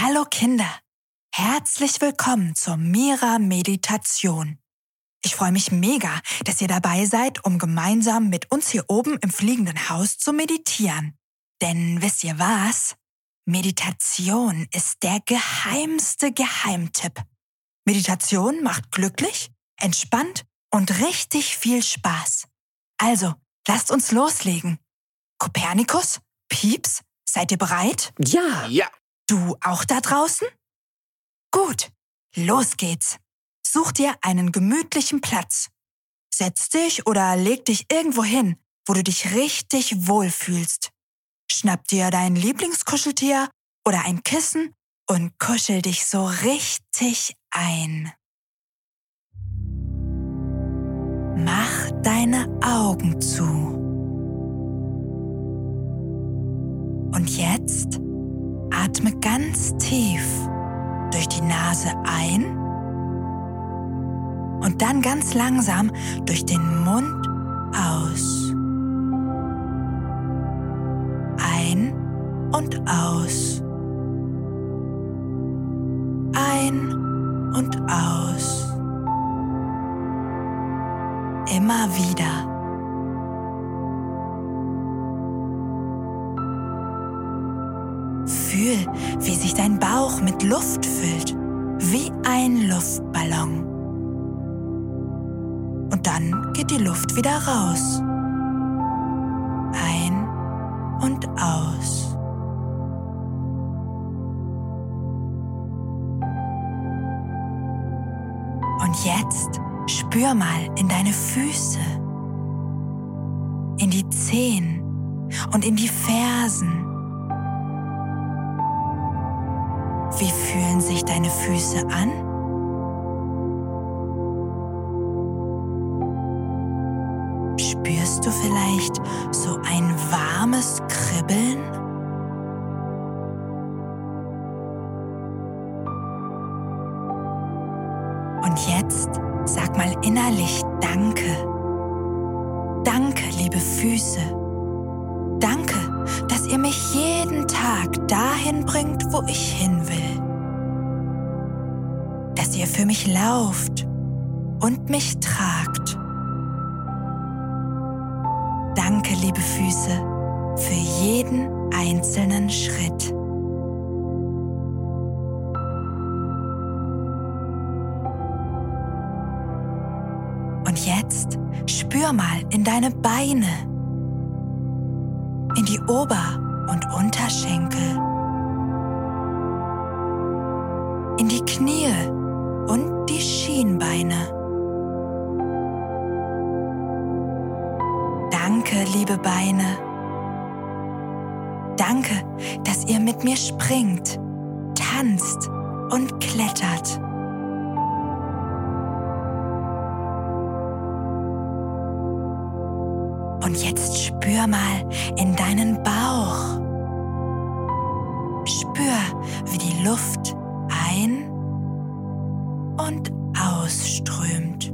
Hallo Kinder, herzlich willkommen zur Mira Meditation. Ich freue mich mega, dass ihr dabei seid, um gemeinsam mit uns hier oben im fliegenden Haus zu meditieren. Denn wisst ihr was? Meditation ist der geheimste Geheimtipp. Meditation macht glücklich, entspannt und richtig viel Spaß. Also, lasst uns loslegen. Kopernikus, Pieps, seid ihr bereit? Ja. Ja. Du auch da draußen? Gut, los geht's. Such dir einen gemütlichen Platz. Setz dich oder leg dich irgendwo hin, wo du dich richtig wohlfühlst. Schnapp dir dein Lieblingskuscheltier oder ein Kissen und kuschel dich so richtig ein. Mach deine Augen zu. Und jetzt atme ganz tief durch die Nase ein und dann ganz langsam durch den Mund aus. Ein und aus. Ein und aus. Immer wieder. Fühl, wie sich dein Bauch mit Luft füllt, wie ein Luftballon. Und dann geht die Luft wieder raus. Ein und aus. Und jetzt spür mal in deine Füße, in die Zehen und in die Fersen. Wie fühlen sich deine Füße an? Spürst du vielleicht so ein warmes Kribbeln? Und jetzt sag mal innerlich Danke. Danke, liebe Füße. Danke, ihr mich jeden Tag dahin bringt, wo ich hin will. Dass ihr für mich lauft und mich tragt. Danke, liebe Füße, für jeden einzelnen Schritt. Und jetzt spür mal in deine Beine, in die Ober- und Unterschenkel, in die Knie und die Schienbeine. Danke, liebe Beine. Danke, dass ihr mit mir springt, tanzt und klettert. Und jetzt spür mal in deinen Bauch. Spür, wie die Luft ein- und ausströmt.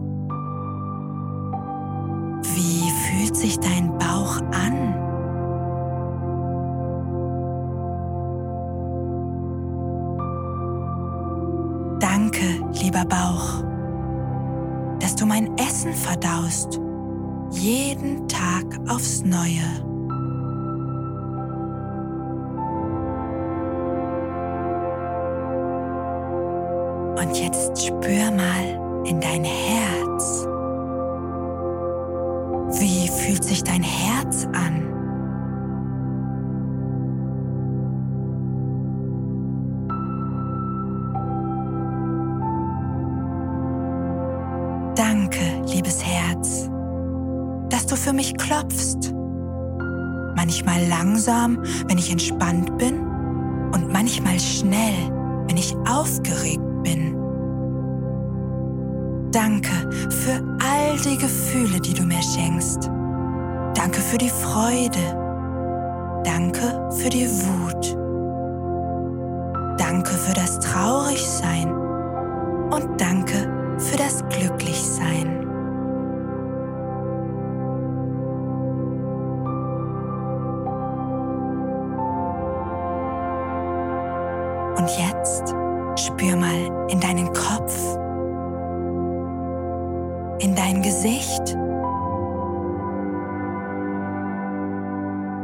Wie fühlt sich dein Bauch an? Danke, lieber Bauch, dass du mein Essen verdaust jeden Tag aufs Neue. Und jetzt spür mal in dein Herz. Wie fühlt sich dein Herz für mich klopfst. Manchmal langsam, wenn ich entspannt bin und manchmal schnell, wenn ich aufgeregt bin. Danke für all die Gefühle, die du mir schenkst. Danke für die Freude. Danke für die Wut. Danke für das Traurigsein. Und danke für das Glücklichsein. Spür mal in deinen Kopf, in dein Gesicht.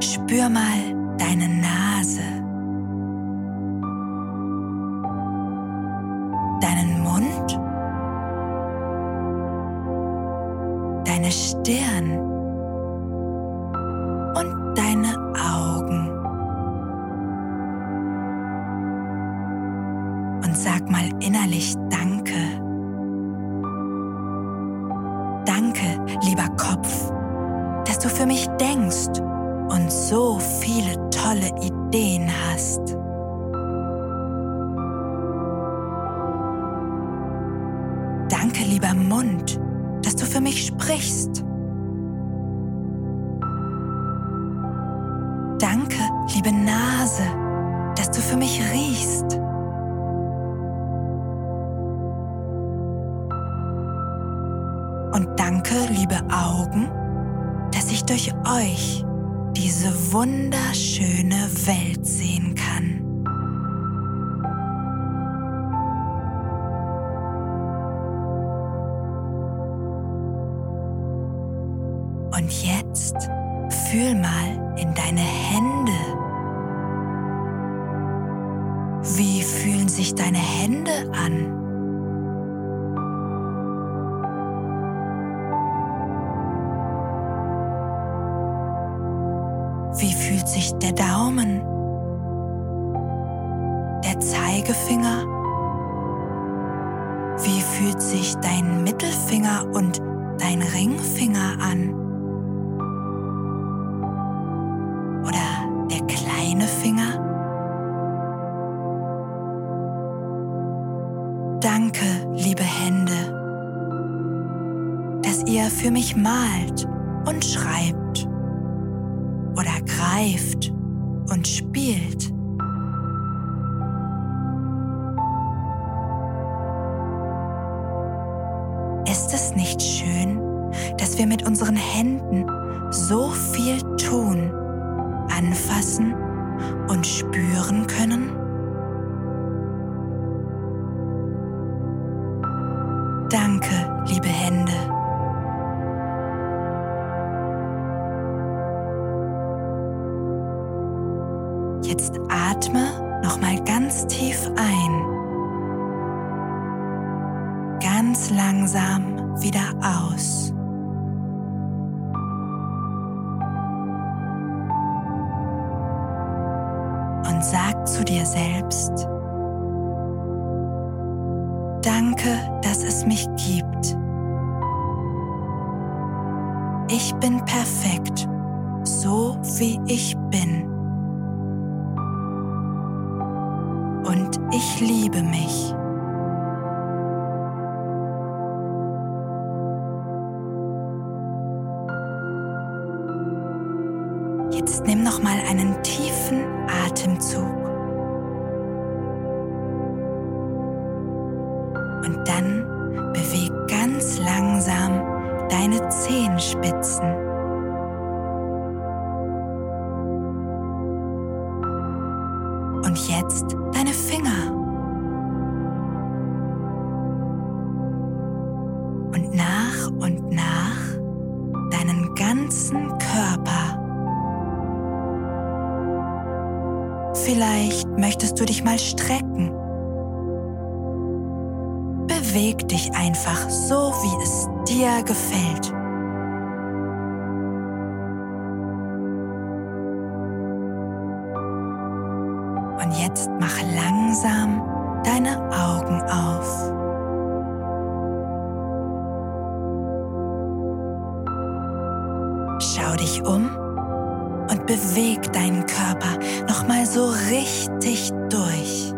Spür mal deine Nase, deinen Mund, deine Stirn innerlich Danke. Danke, lieber Kopf, dass du für mich denkst und so viele tolle Ideen hast. Danke, lieber Mund, dass du für mich sprichst. Danke, liebe Nase, dass du für mich riechst. Und danke, liebe Augen, dass ich durch euch diese wunderschöne Welt sehen kann. Und jetzt fühl mal in deine Hände. Wie fühlen sich deine Hände an? Fühlt sich der Daumen? Der Zeigefinger? Wie fühlt sich dein Mittelfinger und dein Ringfinger an? Oder der kleine Finger? Danke, liebe Hände, dass ihr für mich malt und schreibt greift und spielt. Ist es nicht schön, dass wir mit unseren Händen so viel tun, anfassen und spüren können? Jetzt atme nochmal ganz tief ein. Ganz langsam wieder aus. Und sag zu dir selbst, Danke, dass es mich gibt. Ich bin perfekt, so wie ich bin. Ich liebe mich. Jetzt nimm noch mal einen tiefen Atemzug. Und dann beweg ganz langsam deine Zehenspitzen. Und jetzt Vielleicht möchtest du dich mal strecken. Beweg dich einfach so, wie es dir gefällt. Und jetzt mach langsam deine Augen auf. Schau dich um beweg deinen Körper nochmal so richtig durch.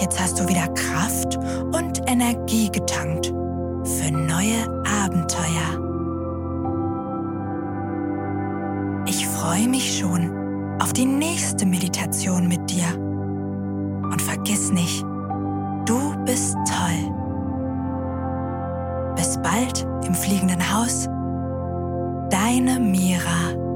Jetzt hast du wieder Kraft und Energie getankt für neue Abenteuer. Ich freue mich schon auf die nächste Meditation mit dir. Und vergiss nicht, du bist toll. Bald im fliegenden Haus. Dein Deine Mira.